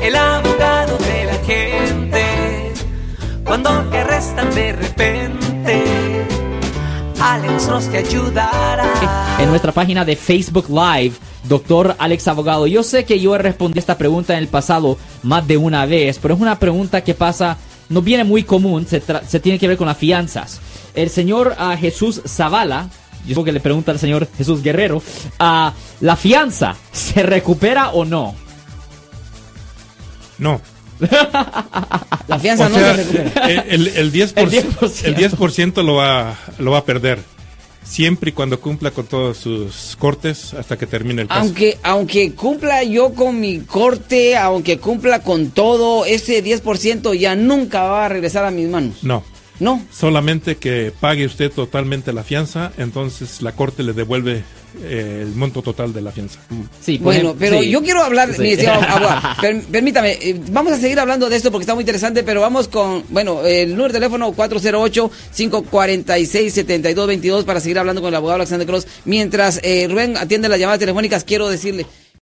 El abogado de la gente. Cuando de repente. En nuestra página de Facebook Live, doctor Alex Abogado. Yo sé que yo he respondido esta pregunta en el pasado más de una vez, pero es una pregunta que pasa, no viene muy común, se, tiene que ver con las fianzas. El señor ah, Jesús Zavala, yo supongo que le pregunta al señor Jesús Guerrero, ah, ¿la fianza se recupera o no? No. La fianza O no sea, se recupera. El, el 10%, El 10%. el 10% lo, va, lo va a perder. Siempre y cuando cumpla con todos sus cortes hasta que termine el caso. Aunque, aunque cumpla yo con mi corte, aunque cumpla con todo, ese 10% ya nunca va a regresar a mis manos. No. No. Solamente que pague usted totalmente la fianza, entonces la corte le devuelve eh, el monto total de la fianza. Sí, por Bueno, ejemplo, pero sí. yo quiero hablar, Sí. mi estimado abogado, per- permítame, eh, vamos a seguir hablando de esto porque está muy interesante, pero vamos con, bueno, el número de teléfono 408-546-7222 para seguir hablando con el abogado Alexander Cross. Mientras eh, Rubén atiende las llamadas telefónicas, quiero decirle,